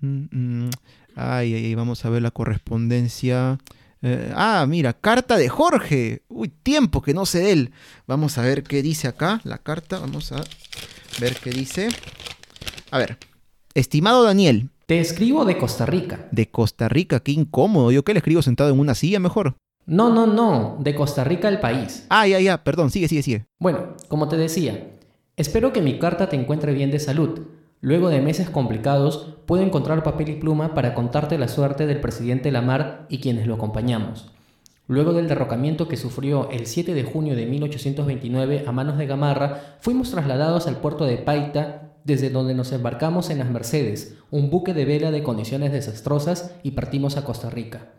Mm. Ay, ay, ay, vamos a ver la correspondencia. Eh, ah, mira, carta de Jorge. Uy, tiempo que no sé de él. Vamos a ver qué dice acá la carta. Vamos a ver qué dice. A ver, estimado Daniel. Te escribo de Costa Rica. De Costa Rica, qué incómodo. ¿Yo qué le escribo sentado en una silla mejor? No, no, no, de Costa Rica el país. Ah, ya, ya, perdón, sigue, sigue, sigue. Bueno, como te decía, espero que mi carta te encuentre bien de salud. Luego de meses complicados, puedo encontrar papel y pluma para contarte la suerte del presidente Lamar y quienes lo acompañamos. Luego del derrocamiento que sufrió el 7 de junio de 1829 a manos de Gamarra, fuimos trasladados al puerto de Paita, desde donde nos embarcamos en las Mercedes, un buque de vela de condiciones desastrosas, y partimos a Costa Rica.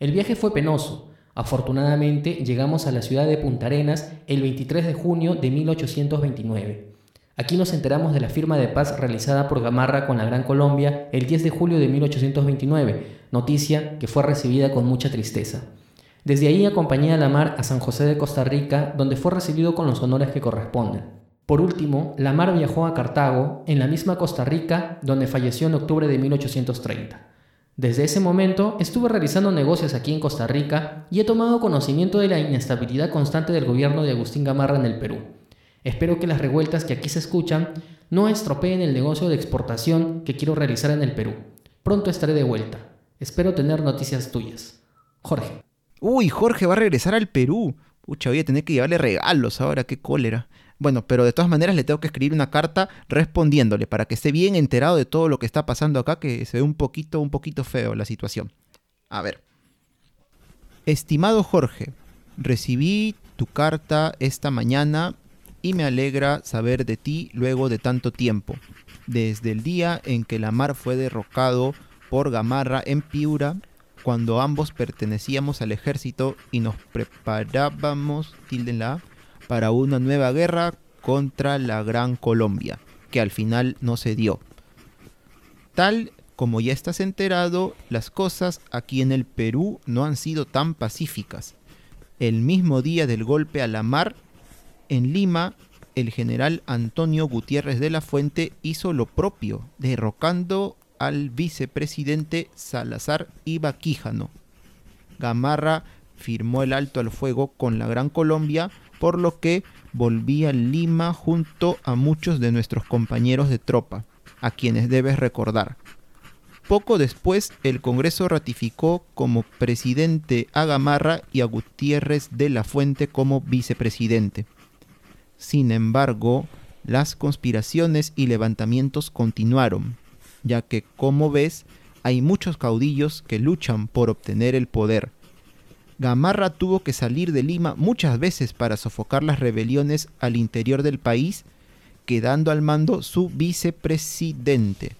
El viaje fue penoso. Afortunadamente llegamos a la ciudad de Punta Arenas el 23 de junio de 1829. Aquí nos enteramos de la firma de paz realizada por Gamarra con la Gran Colombia el 10 de julio de 1829, noticia que fue recibida con mucha tristeza. Desde ahí acompañé a Lamar a San José de Costa Rica, donde fue recibido con los honores que corresponden. Por último, Lamar viajó a Cartago, en la misma Costa Rica, donde falleció en octubre de 1830. Desde ese momento estuve realizando negocios aquí en Costa Rica y he tomado conocimiento de la inestabilidad constante del gobierno de Agustín Gamarra en el Perú. Espero que las revueltas que aquí se escuchan no estropeen el negocio de exportación que quiero realizar en el Perú. Pronto estaré de vuelta. Espero tener noticias tuyas. Jorge. Uy, Jorge va a regresar al Perú. Pucha, voy a tener que llevarle regalos ahora, qué cólera. Bueno, pero de todas maneras le tengo que escribir una carta respondiéndole para que esté bien enterado de todo lo que está pasando acá, que se ve un poquito, un poquito feo la situación. A ver. Estimado Jorge, recibí tu carta esta mañana y me alegra saber de ti luego de tanto tiempo, desde el día en que la mar fue derrocado por Gamarra en Piura, cuando ambos pertenecíamos al ejército y nos preparábamos, para una nueva guerra contra la Gran Colombia, que al final no se dio. Tal como ya estás enterado, las cosas aquí en el Perú no han sido tan pacíficas. El mismo día del golpe a la mar, en Lima, el general Antonio Gutiérrez de la Fuente hizo lo propio, derrocando al vicepresidente Salazar Ibaquíjano. Gamarra firmó el alto al fuego con la Gran Colombia, por lo que volvía a Lima junto a muchos de nuestros compañeros de tropa, a quienes debes recordar. Poco después, el Congreso ratificó como presidente a Gamarra y a Gutiérrez de la Fuente como vicepresidente. Sin embargo, las conspiraciones y levantamientos continuaron, ya que, como ves, hay muchos caudillos que luchan por obtener el poder. Gamarra tuvo que salir de Lima muchas veces para sofocar las rebeliones al interior del país, quedando al mando su vicepresidente.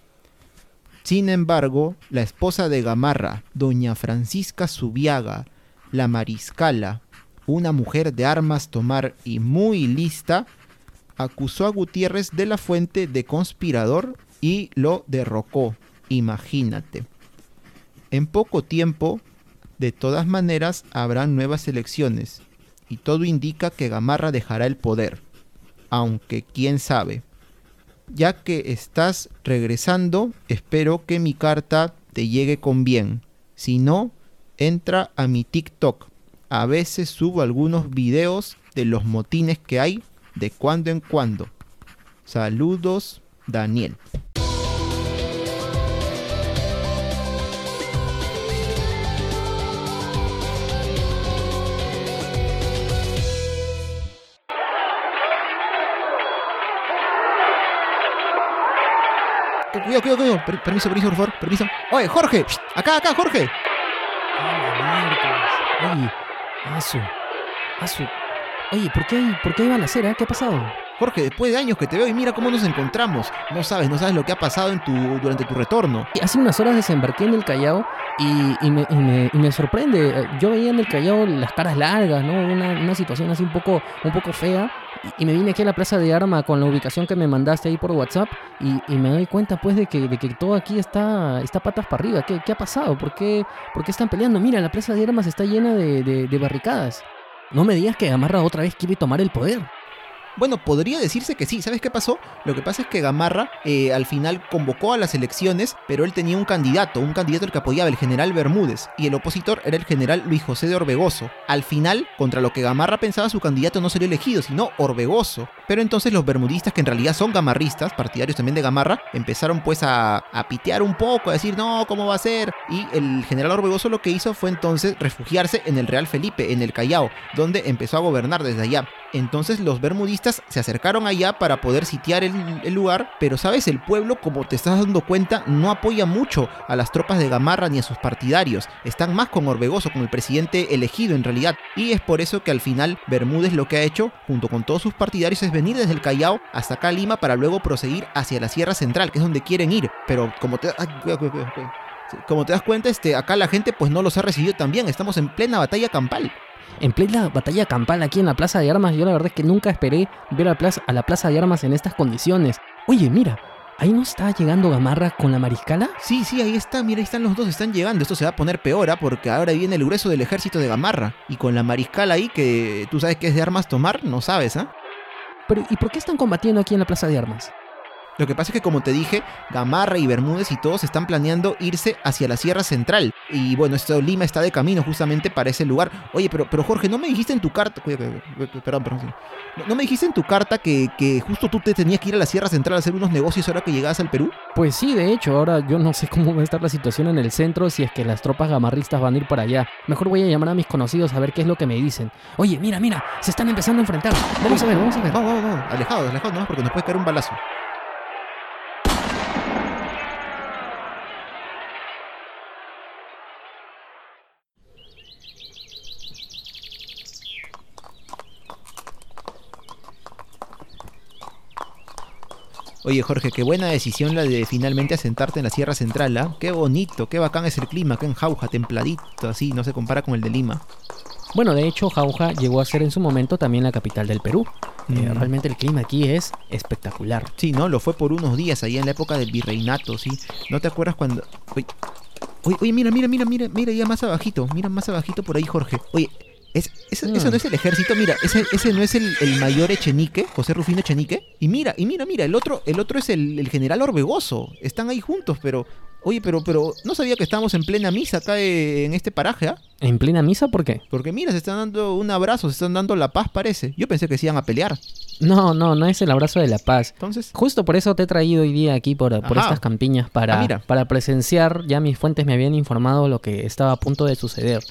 Sin embargo, la esposa de Gamarra, doña Francisca Subiaga, la mariscala, una mujer de armas tomar y muy lista, acusó a Gutiérrez de la Fuente de conspirador y lo derrocó. Imagínate. En poco tiempo, de todas maneras, habrán nuevas elecciones, y todo indica que Gamarra dejará el poder. Aunque quién sabe. Ya que estás regresando, espero que mi carta te llegue con bien. Si no, entra a mi TikTok a veces subo algunos videos de los motines que hay de cuando en cuando. Saludos, Daniel. Cuidado, cuidado, cuidado. permiso, permiso, por favor. Permiso. Oye, Jorge. Acá, acá, Jorge. Oye, Asu, Asu. Oye, ¿por qué hay, por qué hay balacera? ¿Qué ha pasado? Jorge, después de años que te veo y mira cómo nos encontramos. No sabes, no sabes lo que ha pasado en tu, durante tu retorno. Hace unas horas desembarqué en el Callao y, me, sorprende. Yo veía en el Callao las caras largas, ¿no? Una, situación así un poco, un poco fea. Y, me vine aquí a la Plaza de Arma con la ubicación que me mandaste ahí por WhatsApp y, me doy cuenta pues de que, de que todo aquí está, está patas para arriba. ¿Qué, ha pasado? ¿Por qué, ¿Por qué están peleando? Mira, la Plaza de Armas está llena de, de barricadas. No me digas que Gamarra otra vez quiere tomar el poder. Bueno, podría decirse que sí. ¿Sabes qué pasó? Lo que pasa es que Gamarra eh, al final convocó a las elecciones, pero él tenía un candidato, un candidato al que apoyaba, el general Bermúdez, y el opositor era el general Luis José de Orbegoso. Al final, contra lo que Gamarra pensaba, su candidato no sería elegido, sino Orbegoso. Pero entonces los bermudistas, que en realidad son gamarristas, partidarios también de Gamarra, empezaron pues a, a pitear un poco, a decir, no, ¿cómo va a ser? Y el general Orbegoso lo que hizo fue entonces refugiarse en el Real Felipe, en el Callao, donde empezó a gobernar desde allá. Entonces los bermudistas se acercaron allá para poder sitiar el, lugar, pero sabes, el pueblo, como te estás dando cuenta, no apoya mucho a las tropas de Gamarra ni a sus partidarios. Están más con Orbegoso, con el presidente elegido en realidad. Y es por eso que al final Bermúdez lo que ha hecho, junto con todos sus partidarios, es venir desde el Callao hasta acá a Lima para luego proseguir hacia la Sierra Central, que es donde quieren ir. Pero como te... Ay. Como te das cuenta, este, acá la gente pues no los ha recibido tan bien. Estamos en plena batalla campal en plena batalla campal aquí en la Plaza de Armas, yo la verdad es que nunca esperé ver a, plaza, a la Plaza de Armas en estas condiciones. Oye, mira, ¿ahí no está llegando Gamarra con la mariscala? Sí, sí, ahí está, mira, ahí están los dos, están llegando. Esto se va a poner peor, ¿ah? porque ahora viene el grueso del ejército de Gamarra. Y con la mariscala ahí, que tú sabes que es de armas tomar, no sabes, ¿ah? Pero, ¿y por qué están combatiendo aquí en la Plaza de Armas? Lo que pasa es que, como te dije, Gamarra y Bermúdez y todos están planeando irse hacia la Sierra Central. Y bueno, esto Lima está de camino justamente para ese lugar. Oye, pero, pero Jorge, ¿no me dijiste en tu carta... Perdón, perdón. ¿No me dijiste en tu carta que, que justo tú te tenías que ir a la Sierra Central a hacer unos negocios ahora que llegabas al Perú? Pues sí, de hecho, ahora yo no sé cómo va a estar la situación en el centro si es que las tropas gamarristas van a ir para allá. Mejor voy a llamar a mis conocidos a ver qué es lo que me dicen. Oye, mira, mira, se están empezando a enfrentar. Vamos a ver, vamos a ver. Vamos, vamos, vamos. Alejados, alejados nomás porque nos puede caer un balazo. Oye Jorge, qué buena decisión la de finalmente asentarte en la Sierra Central, ¿ah? Qué bonito, qué bacán es el clima, acá en Jauja, templadito, así, no se compara con el de Lima. Bueno, de hecho, Jauja llegó a ser en su momento también la capital del Perú. Mm. Eh, realmente el clima aquí es espectacular. Sí, ¿no? Lo fue por unos días, ahí en la época del virreinato, ¿sí? ¿No te acuerdas cuando...? Oye, oye mira, mira, mira, mira, mira, ya más abajito, mira más abajito por ahí, Jorge. Oye, es, es, mm. Eso no es el ejército, mira, ese, ese no es el, el, mayor Echenique, José Rufino Echenique. Y mira, y mira, mira, el otro, el otro es el, el, general Orbegoso. Están ahí juntos, pero. Oye, pero, pero no sabía que estábamos en plena misa acá en este paraje, ¿ah? ¿En plena misa por qué? Porque mira, se están dando un abrazo, se están dando la paz, parece. Yo pensé que se iban a pelear. No, no, no es el abrazo de la paz. Entonces. Justo por eso te he traído hoy día aquí por, por estas campiñas para, Ah, para presenciar. Ya mis fuentes me habían informado lo que estaba a punto de suceder.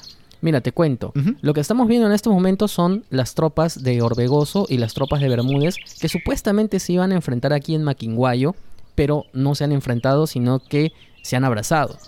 Mira, te cuento. Lo que estamos viendo en estos momentos son las tropas de Orbegoso y las tropas de Bermúdez que supuestamente se iban a enfrentar aquí en Maquinguayo, pero no se han enfrentado, sino que se han abrazado.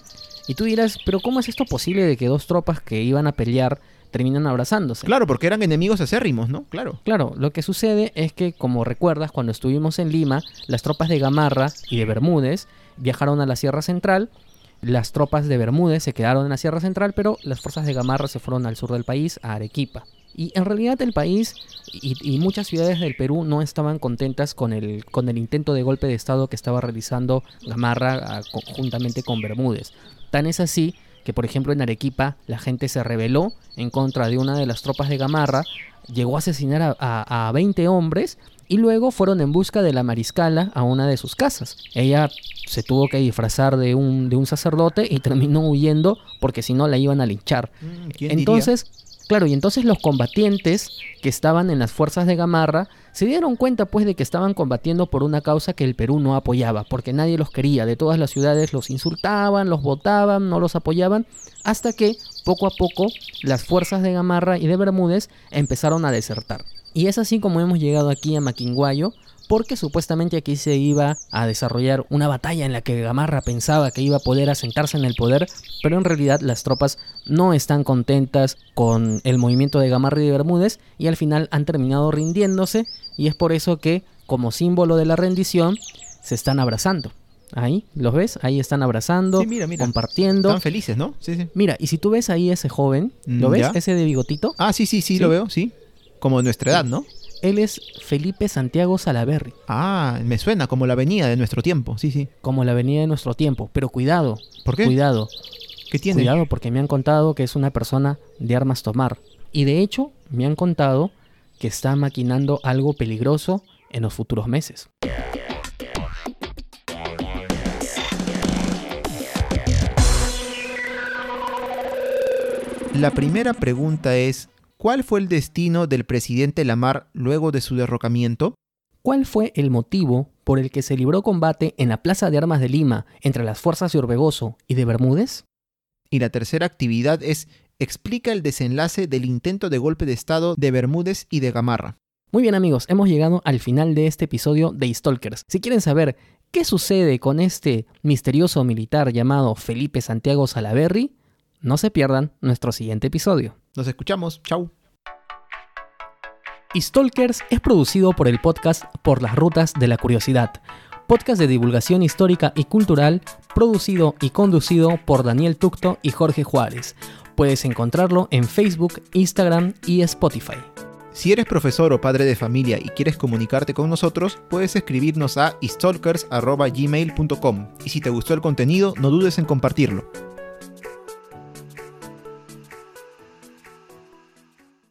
Y tú dirás, pero ¿cómo es esto posible de que dos tropas que iban a pelear terminan abrazándose? Claro, porque eran enemigos acérrimos, ¿no? Claro. Claro, lo que sucede es que, como recuerdas, cuando estuvimos en Lima, las tropas de Gamarra y de Bermúdez viajaron a la Sierra Central. Las tropas de Bermúdez se quedaron en la Sierra Central, pero las fuerzas de Gamarra se fueron al sur del país, a Arequipa. Y en realidad el país y, muchas ciudades del Perú no estaban contentas con el, con el intento de golpe de Estado que estaba realizando Gamarra a- conjuntamente con Bermúdez. Tan es así que, por ejemplo, en Arequipa la gente se rebeló en contra de una de las tropas de Gamarra, llegó a asesinar a, a- a 20 hombres y luego fueron en busca de la mariscala a una de sus casas. Ella se tuvo que disfrazar de un, de un sacerdote y terminó huyendo porque si no la iban a linchar. Mm. Entonces, claro, y entonces los combatientes que estaban en las fuerzas de Gamarra se dieron cuenta pues de que estaban combatiendo por una causa que el Perú no apoyaba, porque nadie los quería, de todas las ciudades los insultaban, los votaban, no los apoyaban, hasta que poco a poco las fuerzas de Gamarra y de Bermúdez empezaron a desertar. Y es así como hemos llegado aquí a Maquinguayo, porque supuestamente aquí se iba a desarrollar una batalla en la que Gamarra pensaba que iba a poder asentarse en el poder, pero en realidad las tropas no están contentas con el movimiento de Gamarra y de Bermúdez y al final han terminado rindiéndose y es por eso que como símbolo de la rendición se están abrazando. Ahí, ¿los ves? Ahí están abrazando, Sí, mira, mira. compartiendo. Están felices, ¿no? Sí, sí. Mira, y si tú ves ahí ese joven, ¿lo Mm, ves? ya. Ese de bigotito. Ah, sí, sí, sí, ¿Sí? lo veo, sí. Como nuestra edad, ¿no? Él es Felipe Santiago Salaberry. Ah, me suena como la avenida de nuestro tiempo, sí, sí. como la avenida de nuestro tiempo. Pero cuidado, ¿Por qué? cuidado, ¿Qué tiene? cuidado, porque me han contado que es una persona de armas tomar. Y de hecho, me han contado que está maquinando algo peligroso en los futuros meses. La primera pregunta es, ¿cuál fue el destino del presidente Lamar luego de su derrocamiento? ¿Cuál fue el motivo por el que se libró combate en la Plaza de Armas de Lima entre las fuerzas de Orbegoso y de Bermúdez? Y la tercera actividad es, explica el desenlace del intento de golpe de Estado de Bermúdez y de Gamarra. Muy bien amigos, hemos llegado al final de este episodio de Stalkers. Si quieren saber qué sucede con este misterioso militar llamado Felipe Santiago Salaverry, no se pierdan nuestro siguiente episodio. Nos escuchamos, chau. Stalkers es producido por el podcast Por las Rutas de la Curiosidad, podcast de divulgación histórica y cultural, producido y conducido por Daniel Tucto y Jorge Juárez. Puedes encontrarlo en Facebook, Instagram y Spotify. Si eres profesor o padre de familia y quieres comunicarte con nosotros, puedes escribirnos a stalkers.gmail.com y si te gustó el contenido, no dudes en compartirlo.